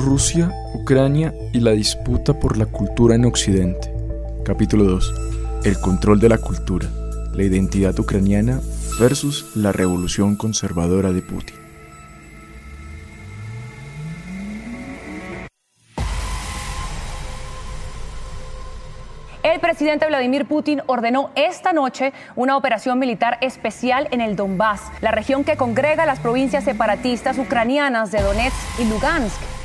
Rusia, Ucrania y la disputa por la cultura en Occidente. Capítulo 2. El control de la cultura, la identidad ucraniana versus la revolución conservadora de Putin. El presidente Vladimir Putin ordenó esta noche una operación militar especial en el Donbass, la región que congrega las provincias separatistas ucranianas de Donetsk y Lugansk.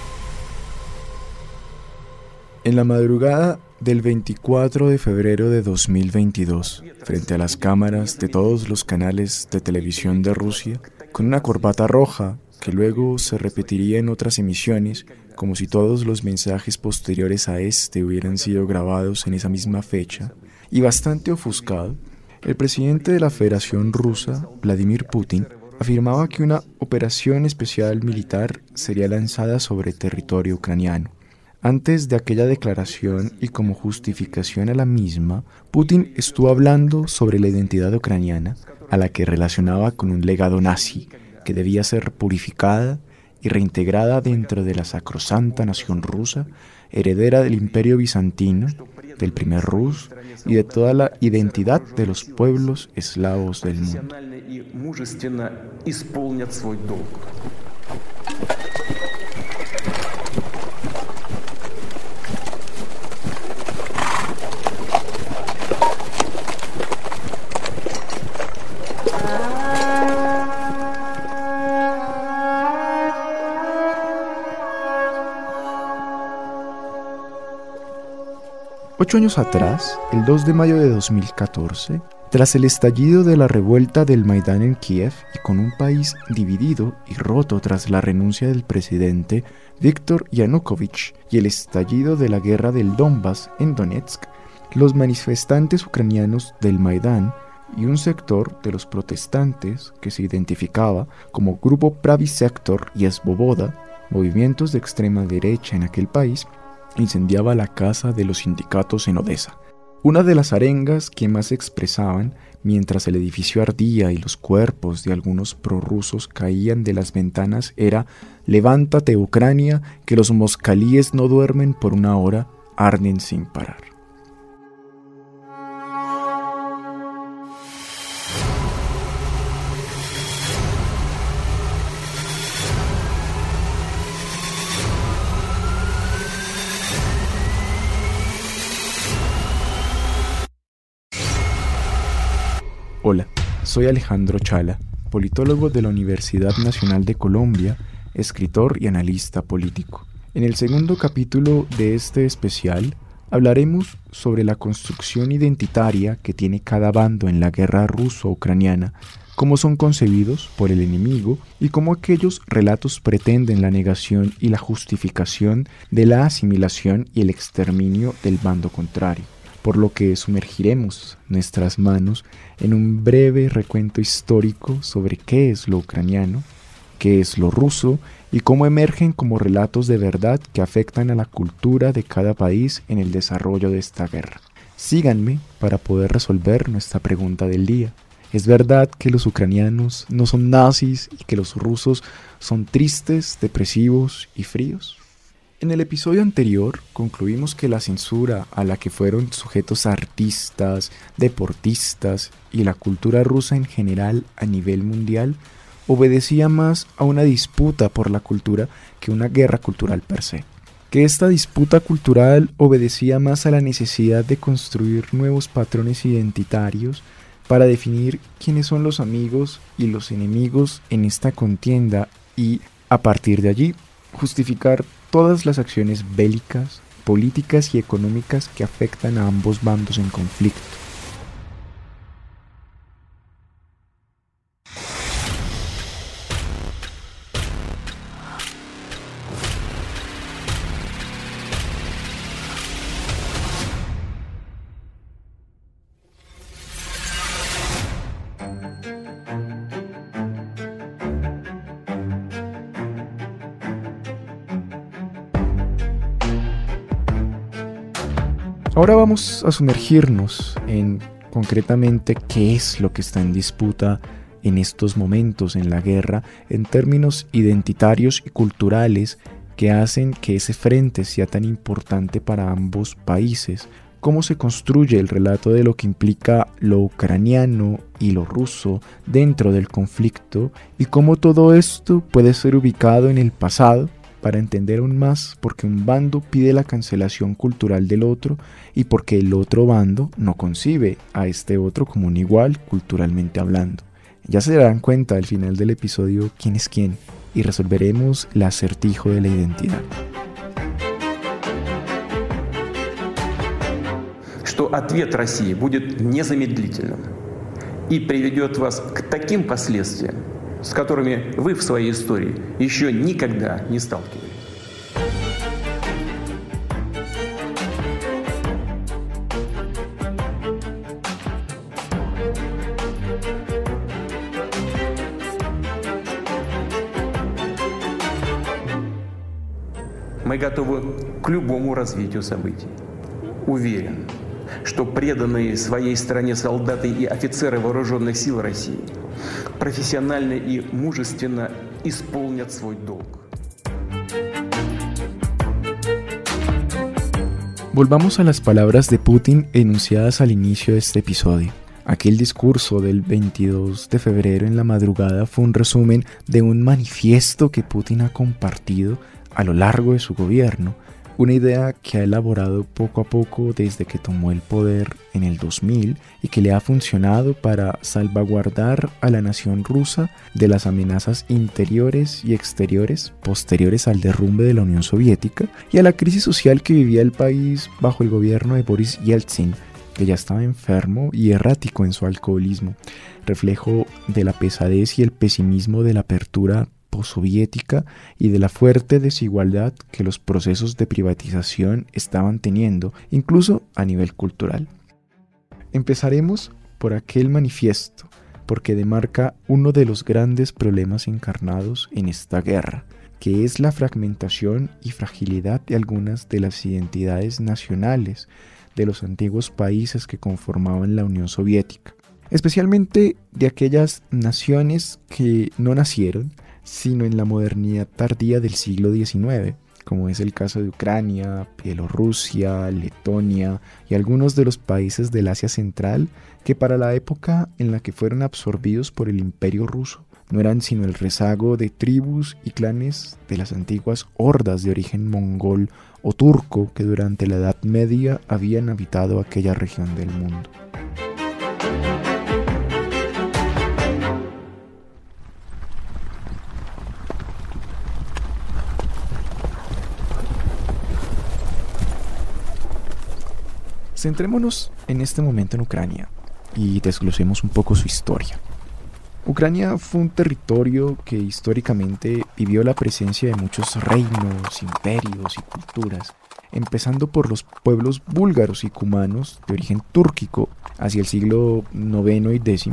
En la madrugada del 24 de febrero de 2022, frente a las cámaras de todos los canales de televisión de Rusia, con una corbata roja que luego se repetiría en otras emisiones, como si todos los mensajes posteriores a este hubieran sido grabados en esa misma fecha, y bastante ofuscado, el presidente de la Federación Rusa, Vladimir Putin, afirmaba que una operación especial militar sería lanzada sobre territorio ucraniano. Antes de aquella declaración y como justificación a la misma, Putin estuvo hablando sobre la identidad ucraniana, a la que relacionaba con un legado nazi que debía ser purificada y reintegrada dentro de la sacrosanta nación rusa, heredera del imperio bizantino, del primer Rus y de toda la identidad de los pueblos eslavos del mundo. Ocho años atrás, el 2 de mayo de 2014, tras el estallido de la revuelta del Maidán en Kiev y con un país dividido y roto tras la renuncia del presidente Viktor Yanukovych y el estallido de la guerra del Donbass en Donetsk, los manifestantes ucranianos del Maidán y un sector de los protestantes que se identificaba como Grupo Pravi Sector y Esboboda, movimientos de extrema derecha en aquel país, incendiaba la casa de los sindicatos en Odessa. Una de las arengas que más expresaban mientras el edificio ardía y los cuerpos de algunos prorrusos caían de las ventanas era Levántate Ucrania, que los moscalíes no duermen por una hora, arden sin parar. Soy Alejandro Chala, politólogo de la Universidad Nacional de Colombia, escritor y analista político. En el segundo capítulo de este especial hablaremos sobre la construcción identitaria que tiene cada bando en la guerra ruso-ucraniana, cómo son concebidos por el enemigo y cómo aquellos relatos pretenden la negación y la justificación de la asimilación y el exterminio del bando contrario por lo que sumergiremos nuestras manos en un breve recuento histórico sobre qué es lo ucraniano, qué es lo ruso y cómo emergen como relatos de verdad que afectan a la cultura de cada país en el desarrollo de esta guerra. Síganme para poder resolver nuestra pregunta del día. ¿Es verdad que los ucranianos no son nazis y que los rusos son tristes, depresivos y fríos? En el episodio anterior concluimos que la censura a la que fueron sujetos artistas, deportistas y la cultura rusa en general a nivel mundial obedecía más a una disputa por la cultura que una guerra cultural per se. Que esta disputa cultural obedecía más a la necesidad de construir nuevos patrones identitarios para definir quiénes son los amigos y los enemigos en esta contienda y, a partir de allí, justificar todas las acciones bélicas, políticas y económicas que afectan a ambos bandos en conflicto. Ahora vamos a sumergirnos en concretamente qué es lo que está en disputa en estos momentos en la guerra en términos identitarios y culturales que hacen que ese frente sea tan importante para ambos países, cómo se construye el relato de lo que implica lo ucraniano y lo ruso dentro del conflicto y cómo todo esto puede ser ubicado en el pasado para entender aún más por qué un bando pide la cancelación cultural del otro y porque el otro bando no concibe a este otro como un igual culturalmente hablando. Ya se darán cuenta al final del episodio quién es quién y resolveremos el acertijo de la identidad. что ответ России будет незамедлительным и приведет вас к таким последствиям, с которыми вы в своей истории еще никогда не сталкивались. Мы готовы к любому развитию событий. Уверен, что преданные своей стране солдаты и офицеры вооруженных сил России профессионально и мужественно исполнят свой долг. Volvamos a las palabras de Putin enunciadas al inicio de este episodio. Aquel discurso del 22 de febrero en la madrugada fue un resumen de un manifiesto que Putin ha compartido a lo largo de su gobierno una idea que ha elaborado poco a poco desde que tomó el poder en el 2000 y que le ha funcionado para salvaguardar a la nación rusa de las amenazas interiores y exteriores posteriores al derrumbe de la Unión Soviética y a la crisis social que vivía el país bajo el gobierno de Boris Yeltsin, que ya estaba enfermo y errático en su alcoholismo, reflejo de la pesadez y el pesimismo de la apertura soviética y de la fuerte desigualdad que los procesos de privatización estaban teniendo, incluso a nivel cultural. Empezaremos por aquel manifiesto, porque demarca uno de los grandes problemas encarnados en esta guerra, que es la fragmentación y fragilidad de algunas de las identidades nacionales de los antiguos países que conformaban la Unión Soviética, especialmente de aquellas naciones que no nacieron, sino en la modernidad tardía del siglo XIX, como es el caso de Ucrania, Bielorrusia, Letonia y algunos de los países del Asia Central que para la época en la que fueron absorbidos por el imperio ruso no eran sino el rezago de tribus y clanes de las antiguas hordas de origen mongol o turco que durante la Edad Media habían habitado aquella región del mundo. Centrémonos en este momento en Ucrania y desglosemos un poco su historia. Ucrania fue un territorio que históricamente vivió la presencia de muchos reinos, imperios y culturas, empezando por los pueblos búlgaros y cumanos de origen túrquico hacia el siglo IX y X,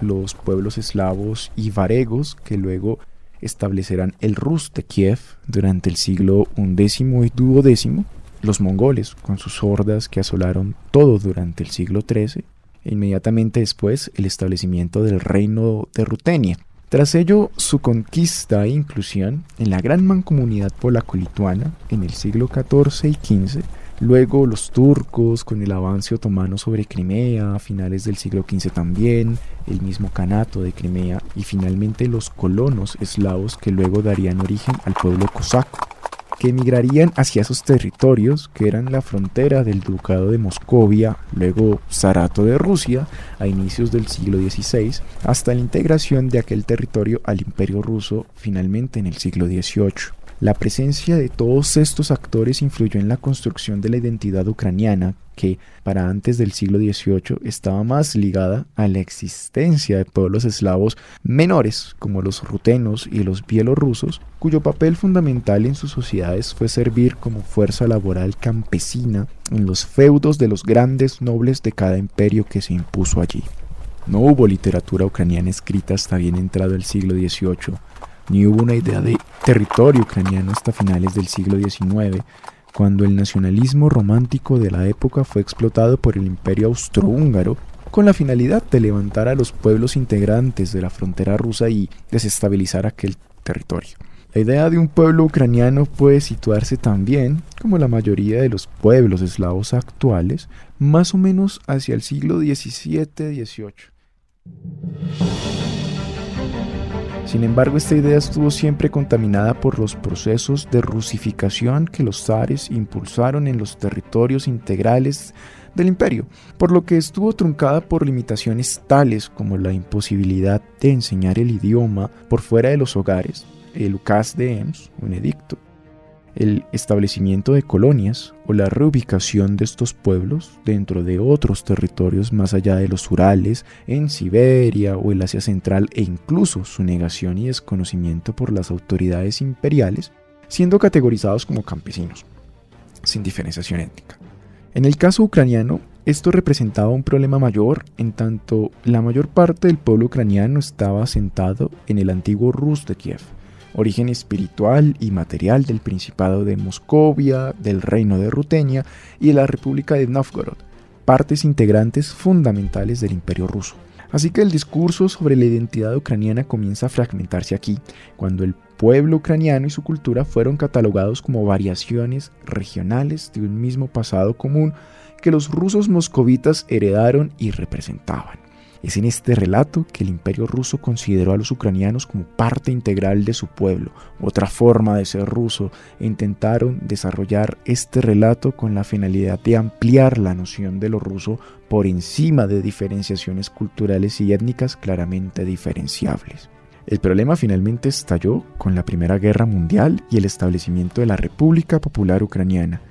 los pueblos eslavos y varegos que luego establecerán el Rus de Kiev durante el siglo XI y XII los mongoles, con sus hordas que asolaron todo durante el siglo XIII, e inmediatamente después el establecimiento del reino de Rutenia. Tras ello, su conquista e inclusión en la gran mancomunidad polaco-lituana en el siglo XIV y XV, luego los turcos con el avance otomano sobre Crimea a finales del siglo XV también, el mismo canato de Crimea y finalmente los colonos eslavos que luego darían origen al pueblo cosaco que emigrarían hacia esos territorios que eran la frontera del Ducado de Moscovia, luego Zarato de Rusia, a inicios del siglo XVI, hasta la integración de aquel territorio al Imperio ruso finalmente en el siglo XVIII. La presencia de todos estos actores influyó en la construcción de la identidad ucraniana, que para antes del siglo XVIII estaba más ligada a la existencia de pueblos eslavos menores como los rutenos y los bielorrusos, cuyo papel fundamental en sus sociedades fue servir como fuerza laboral campesina en los feudos de los grandes nobles de cada imperio que se impuso allí. No hubo literatura ucraniana escrita hasta bien entrado el siglo XVIII, ni hubo una idea de territorio ucraniano hasta finales del siglo XIX, cuando el nacionalismo romántico de la época fue explotado por el imperio austrohúngaro con la finalidad de levantar a los pueblos integrantes de la frontera rusa y desestabilizar aquel territorio. La idea de un pueblo ucraniano puede situarse también, como la mayoría de los pueblos eslavos actuales, más o menos hacia el siglo XVII-XVIII. Sin embargo, esta idea estuvo siempre contaminada por los procesos de rusificación que los zares impulsaron en los territorios integrales del imperio, por lo que estuvo truncada por limitaciones tales como la imposibilidad de enseñar el idioma por fuera de los hogares, el Ucas de Ems, un edicto, el establecimiento de colonias o la reubicación de estos pueblos dentro de otros territorios más allá de los Urales, en Siberia o el Asia Central e incluso su negación y desconocimiento por las autoridades imperiales, siendo categorizados como campesinos, sin diferenciación étnica. En el caso ucraniano, esto representaba un problema mayor en tanto la mayor parte del pueblo ucraniano estaba asentado en el antiguo Rus de Kiev, origen espiritual y material del Principado de Moscovia, del Reino de Rutenia y de la República de Novgorod, partes integrantes fundamentales del Imperio ruso. Así que el discurso sobre la identidad ucraniana comienza a fragmentarse aquí, cuando el pueblo ucraniano y su cultura fueron catalogados como variaciones regionales de un mismo pasado común que los rusos moscovitas heredaron y representaban. Es en este relato que el imperio ruso consideró a los ucranianos como parte integral de su pueblo, otra forma de ser ruso, intentaron desarrollar este relato con la finalidad de ampliar la noción de lo ruso por encima de diferenciaciones culturales y étnicas claramente diferenciables. El problema finalmente estalló con la Primera Guerra Mundial y el establecimiento de la República Popular Ucraniana,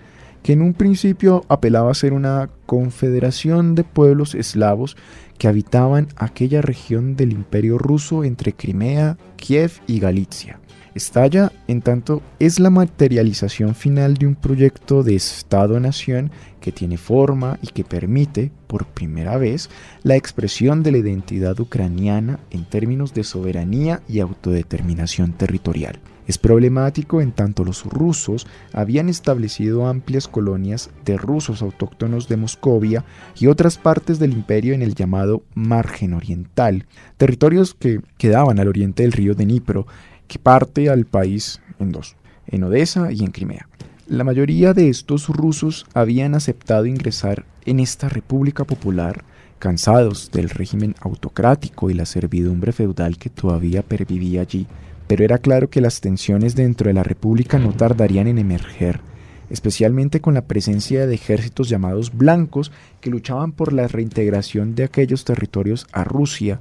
que en un principio apelaba a ser una confederación de pueblos eslavos que habitaban aquella región del imperio ruso entre Crimea, Kiev y Galicia. Estalla, en tanto, es la materialización final de un proyecto de Estado-nación que tiene forma y que permite, por primera vez, la expresión de la identidad ucraniana en términos de soberanía y autodeterminación territorial. Es problemático en tanto los rusos habían establecido amplias colonias de rusos autóctonos de Moscovia y otras partes del imperio en el llamado margen oriental, territorios que quedaban al oriente del río Dnipro, que parte al país en dos, en Odessa y en Crimea. La mayoría de estos rusos habían aceptado ingresar en esta República Popular, cansados del régimen autocrático y la servidumbre feudal que todavía pervivía allí, pero era claro que las tensiones dentro de la República no tardarían en emerger, especialmente con la presencia de ejércitos llamados blancos que luchaban por la reintegración de aquellos territorios a Rusia,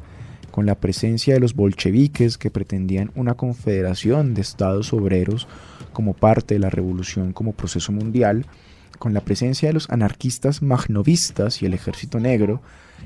con la presencia de los bolcheviques que pretendían una confederación de estados obreros como parte de la revolución como proceso mundial, con la presencia de los anarquistas magnovistas y el ejército negro,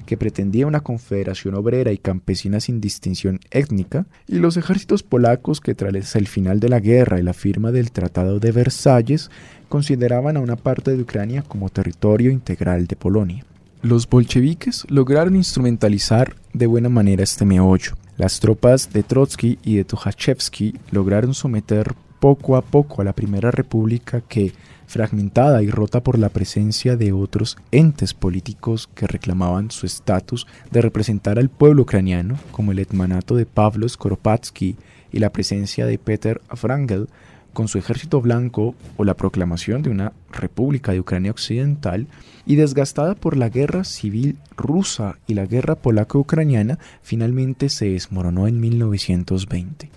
que pretendía una confederación obrera y campesina sin distinción étnica, y los ejércitos polacos que tras el final de la guerra y la firma del Tratado de Versalles consideraban a una parte de Ucrania como territorio integral de Polonia. Los bolcheviques lograron instrumentalizar de buena manera este meollo. Las tropas de Trotsky y de Tukhachevsky lograron someter poco a poco a la Primera República que, fragmentada y rota por la presencia de otros entes políticos que reclamaban su estatus de representar al pueblo ucraniano, como el etmanato de Pavlo Skoropadsky y la presencia de Peter Frangel con su ejército blanco o la proclamación de una República de Ucrania Occidental, y desgastada por la guerra civil rusa y la guerra polaco-ucraniana, finalmente se desmoronó en 1920.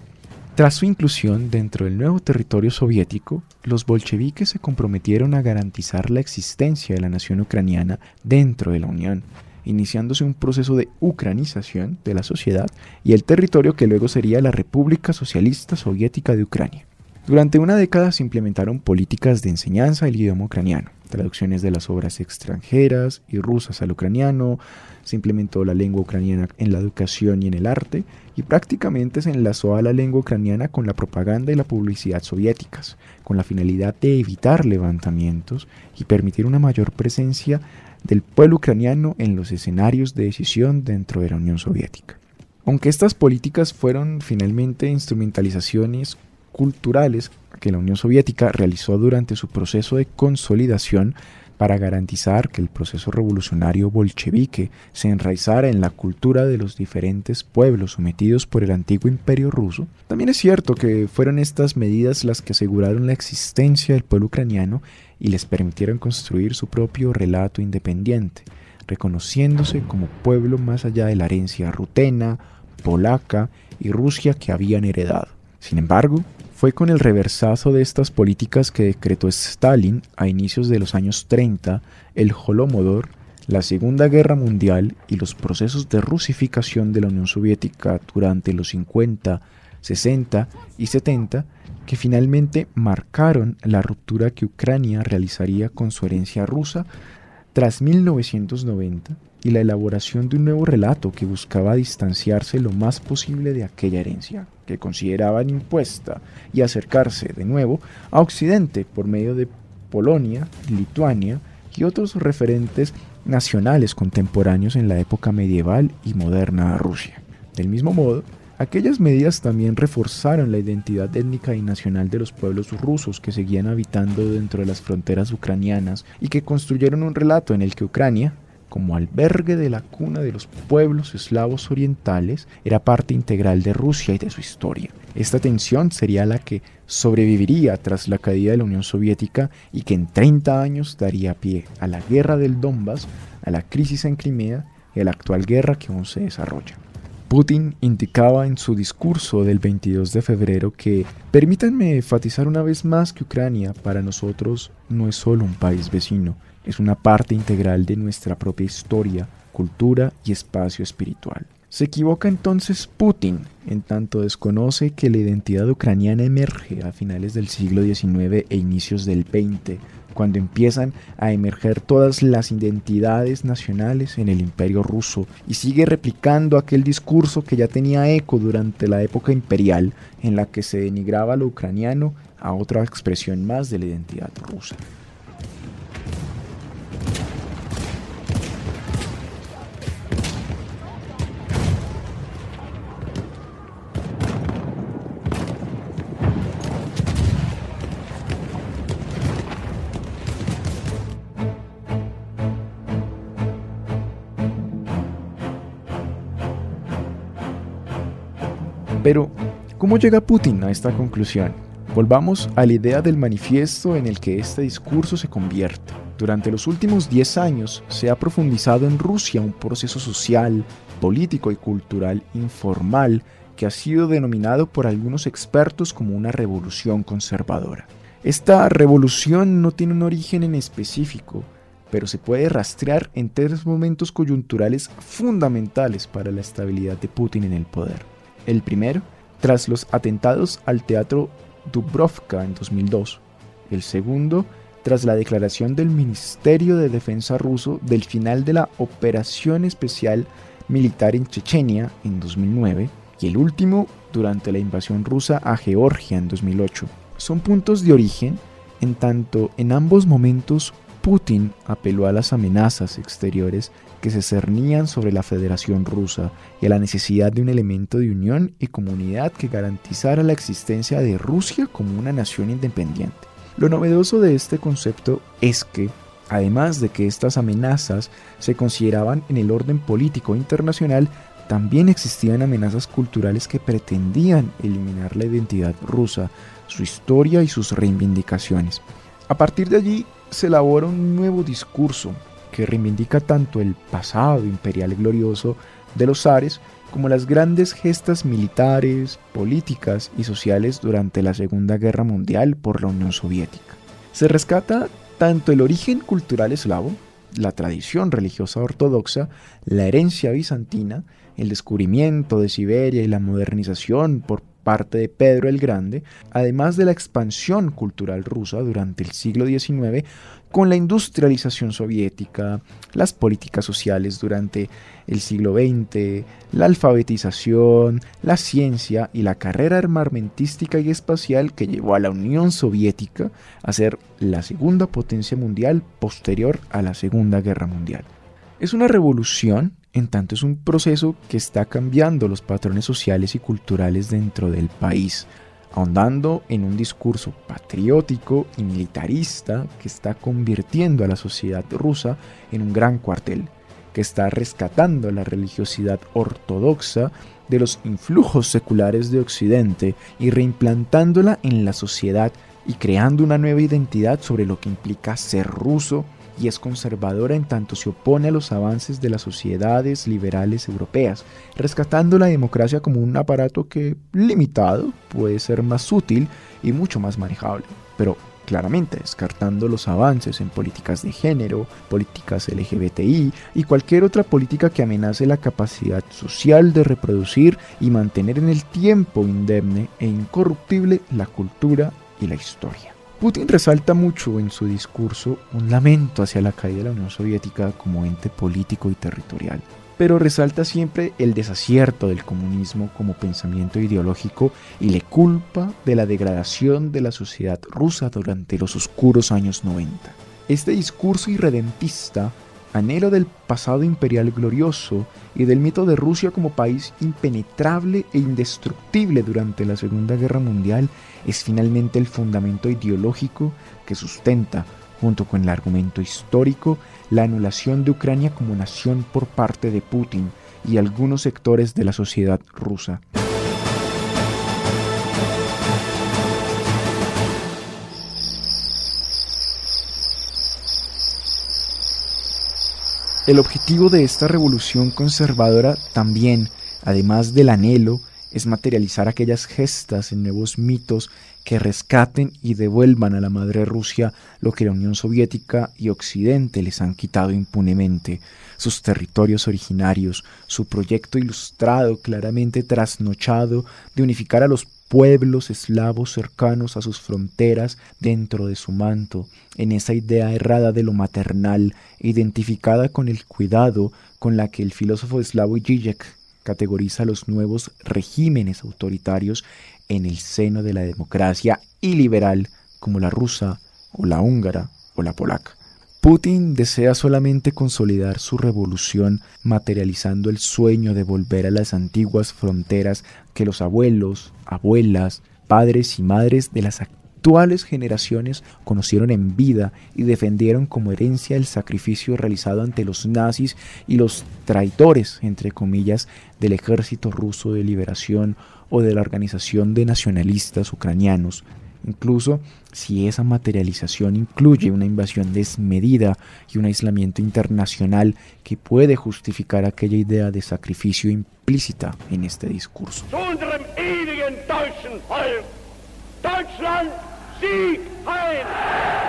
Tras su inclusión dentro del nuevo territorio soviético, los bolcheviques se comprometieron a garantizar la existencia de la nación ucraniana dentro de la Unión, iniciándose un proceso de ucranización de la sociedad y el territorio que luego sería la República Socialista Soviética de Ucrania. Durante una década se implementaron políticas de enseñanza del idioma ucraniano, traducciones de las obras extranjeras y rusas al ucraniano, se implementó la lengua ucraniana en la educación y en el arte, y prácticamente se enlazó a la lengua ucraniana con la propaganda y la publicidad soviéticas, con la finalidad de evitar levantamientos y permitir una mayor presencia del pueblo ucraniano en los escenarios de decisión dentro de la Unión Soviética. Aunque estas políticas fueron finalmente instrumentalizaciones culturales que la Unión Soviética realizó durante su proceso de consolidación, para garantizar que el proceso revolucionario bolchevique se enraizara en la cultura de los diferentes pueblos sometidos por el antiguo imperio ruso, también es cierto que fueron estas medidas las que aseguraron la existencia del pueblo ucraniano y les permitieron construir su propio relato independiente, reconociéndose como pueblo más allá de la herencia rutena, polaca y Rusia que habían heredado. Sin embargo, fue con el reversazo de estas políticas que decretó Stalin a inicios de los años 30 el Holomodor, la Segunda Guerra Mundial y los procesos de rusificación de la Unión Soviética durante los 50, 60 y 70 que finalmente marcaron la ruptura que Ucrania realizaría con su herencia rusa tras 1990 y la elaboración de un nuevo relato que buscaba distanciarse lo más posible de aquella herencia que consideraban impuesta y acercarse de nuevo a Occidente por medio de Polonia, Lituania y otros referentes nacionales contemporáneos en la época medieval y moderna de Rusia. Del mismo modo, aquellas medidas también reforzaron la identidad étnica y nacional de los pueblos rusos que seguían habitando dentro de las fronteras ucranianas y que construyeron un relato en el que Ucrania, como albergue de la cuna de los pueblos eslavos orientales, era parte integral de Rusia y de su historia. Esta tensión sería la que sobreviviría tras la caída de la Unión Soviética y que en 30 años daría pie a la guerra del Donbass, a la crisis en Crimea y a la actual guerra que aún se desarrolla. Putin indicaba en su discurso del 22 de febrero que, permítanme enfatizar una vez más que Ucrania para nosotros no es solo un país vecino, es una parte integral de nuestra propia historia, cultura y espacio espiritual. Se equivoca entonces Putin, en tanto desconoce que la identidad ucraniana emerge a finales del siglo XIX e inicios del XX, cuando empiezan a emerger todas las identidades nacionales en el imperio ruso y sigue replicando aquel discurso que ya tenía eco durante la época imperial en la que se denigraba lo ucraniano a otra expresión más de la identidad rusa. Pero, ¿cómo llega Putin a esta conclusión? Volvamos a la idea del manifiesto en el que este discurso se convierte. Durante los últimos 10 años se ha profundizado en Rusia un proceso social, político y cultural informal que ha sido denominado por algunos expertos como una revolución conservadora. Esta revolución no tiene un origen en específico, pero se puede rastrear en tres momentos coyunturales fundamentales para la estabilidad de Putin en el poder. El primero, tras los atentados al teatro Dubrovka en 2002. El segundo, tras la declaración del Ministerio de Defensa ruso del final de la operación especial militar en Chechenia en 2009. Y el último, durante la invasión rusa a Georgia en 2008. Son puntos de origen en tanto en ambos momentos Putin apeló a las amenazas exteriores que se cernían sobre la Federación Rusa y a la necesidad de un elemento de unión y comunidad que garantizara la existencia de Rusia como una nación independiente. Lo novedoso de este concepto es que, además de que estas amenazas se consideraban en el orden político internacional, también existían amenazas culturales que pretendían eliminar la identidad rusa, su historia y sus reivindicaciones. A partir de allí, se elabora un nuevo discurso que reivindica tanto el pasado imperial glorioso de los zares como las grandes gestas militares, políticas y sociales durante la Segunda Guerra Mundial por la Unión Soviética. Se rescata tanto el origen cultural eslavo, la tradición religiosa ortodoxa, la herencia bizantina, el descubrimiento de Siberia y la modernización por parte de Pedro el Grande, además de la expansión cultural rusa durante el siglo XIX con la industrialización soviética, las políticas sociales durante el siglo XX, la alfabetización, la ciencia y la carrera armamentística y espacial que llevó a la Unión Soviética a ser la segunda potencia mundial posterior a la Segunda Guerra Mundial. Es una revolución en tanto es un proceso que está cambiando los patrones sociales y culturales dentro del país, ahondando en un discurso patriótico y militarista que está convirtiendo a la sociedad rusa en un gran cuartel, que está rescatando la religiosidad ortodoxa de los influjos seculares de Occidente y reimplantándola en la sociedad y creando una nueva identidad sobre lo que implica ser ruso y es conservadora en tanto se opone a los avances de las sociedades liberales europeas, rescatando la democracia como un aparato que, limitado, puede ser más útil y mucho más manejable, pero claramente descartando los avances en políticas de género, políticas LGBTI y cualquier otra política que amenace la capacidad social de reproducir y mantener en el tiempo indemne e incorruptible la cultura y la historia. Putin resalta mucho en su discurso un lamento hacia la caída de la Unión Soviética como ente político y territorial, pero resalta siempre el desacierto del comunismo como pensamiento ideológico y le culpa de la degradación de la sociedad rusa durante los oscuros años 90. Este discurso irredentista anhelo del pasado imperial glorioso y del mito de Rusia como país impenetrable e indestructible durante la Segunda Guerra Mundial es finalmente el fundamento ideológico que sustenta, junto con el argumento histórico, la anulación de Ucrania como nación por parte de Putin y algunos sectores de la sociedad rusa. El objetivo de esta revolución conservadora también, además del anhelo, es materializar aquellas gestas en nuevos mitos que rescaten y devuelvan a la madre Rusia lo que la Unión Soviética y Occidente les han quitado impunemente, sus territorios originarios, su proyecto ilustrado, claramente trasnochado, de unificar a los pueblos eslavos cercanos a sus fronteras dentro de su manto, en esa idea errada de lo maternal, identificada con el cuidado con la que el filósofo eslavo Zizek categoriza los nuevos regímenes autoritarios en el seno de la democracia y liberal como la rusa o la húngara o la polaca. Putin desea solamente consolidar su revolución materializando el sueño de volver a las antiguas fronteras que los abuelos, abuelas, padres y madres de las actuales generaciones conocieron en vida y defendieron como herencia el sacrificio realizado ante los nazis y los traidores, entre comillas, del ejército ruso de liberación o de la organización de nacionalistas ucranianos incluso si esa materialización incluye una invasión desmedida y un aislamiento internacional que puede justificar aquella idea de sacrificio implícita en este discurso. Y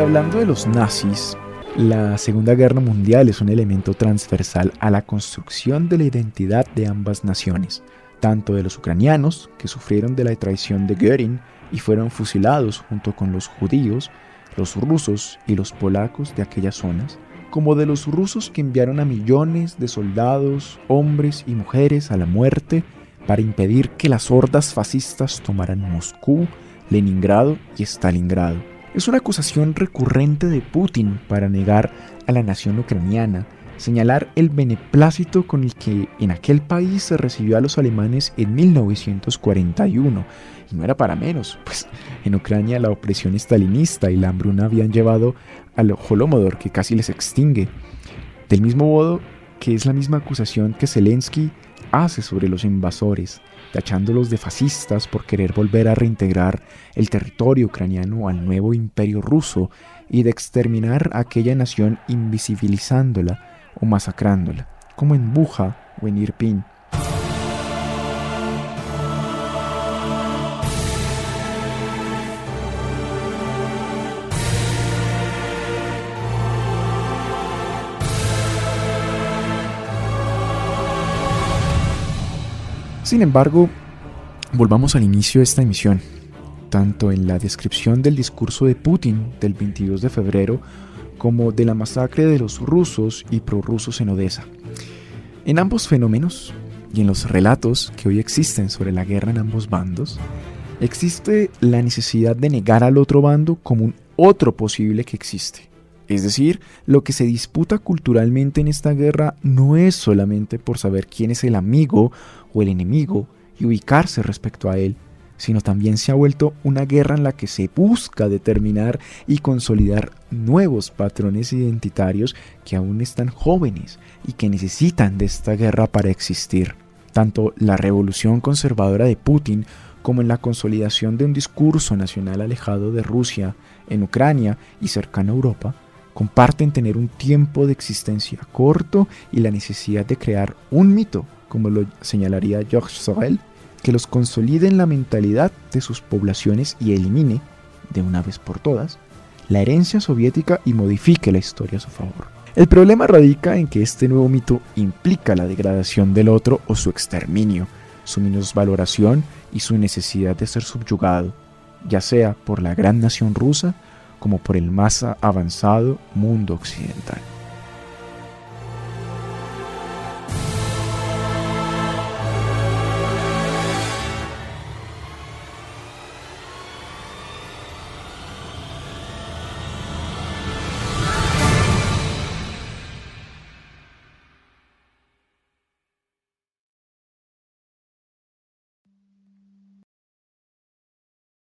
hablando de los nazis, la Segunda Guerra Mundial es un elemento transversal a la construcción de la identidad de ambas naciones, tanto de los ucranianos, que sufrieron de la traición de Göring y fueron fusilados junto con los judíos, los rusos y los polacos de aquellas zonas, como de los rusos que enviaron a millones de soldados, hombres y mujeres a la muerte para impedir que las hordas fascistas tomaran Moscú, Leningrado y Stalingrado es una acusación recurrente de Putin para negar a la nación ucraniana, señalar el beneplácito con el que en aquel país se recibió a los alemanes en 1941. Y no era para menos, pues en Ucrania la opresión estalinista y la hambruna habían llevado al Holomodor que casi les extingue. Del mismo modo que es la misma acusación que Zelensky hace sobre los invasores, tachándolos de fascistas por querer volver a reintegrar el territorio ucraniano al nuevo imperio ruso y de exterminar a aquella nación invisibilizándola o masacrándola, como en Buja o en Irpin. Sin embargo, volvamos al inicio de esta emisión. Tanto en la descripción del discurso de Putin del 22 de febrero como de la masacre de los rusos y prorrusos en Odessa. En ambos fenómenos y en los relatos que hoy existen sobre la guerra en ambos bandos, Existe la necesidad de negar al otro bando como un otro posible que existe. Es decir, lo que se disputa culturalmente en esta guerra no es solamente por saber quién es el amigo o el enemigo y ubicarse respecto a él, sino también se ha vuelto una guerra en la que se busca determinar y consolidar nuevos patrones identitarios que aún están jóvenes y que necesitan de esta guerra para existir. Tanto la revolución conservadora de Putin como en la consolidación de un discurso nacional alejado de Rusia, en Ucrania y cercano a Europa, comparten tener un tiempo de existencia corto y la necesidad de crear un mito, como lo señalaría Georges Sorel, que los consolide en la mentalidad de sus poblaciones y elimine, de una vez por todas, la herencia soviética y modifique la historia a su favor. El problema radica en que este nuevo mito implica la degradación del otro o su exterminio, su minusvaloración y su necesidad de ser subyugado, ya sea por la gran nación rusa como por el más avanzado mundo occidental.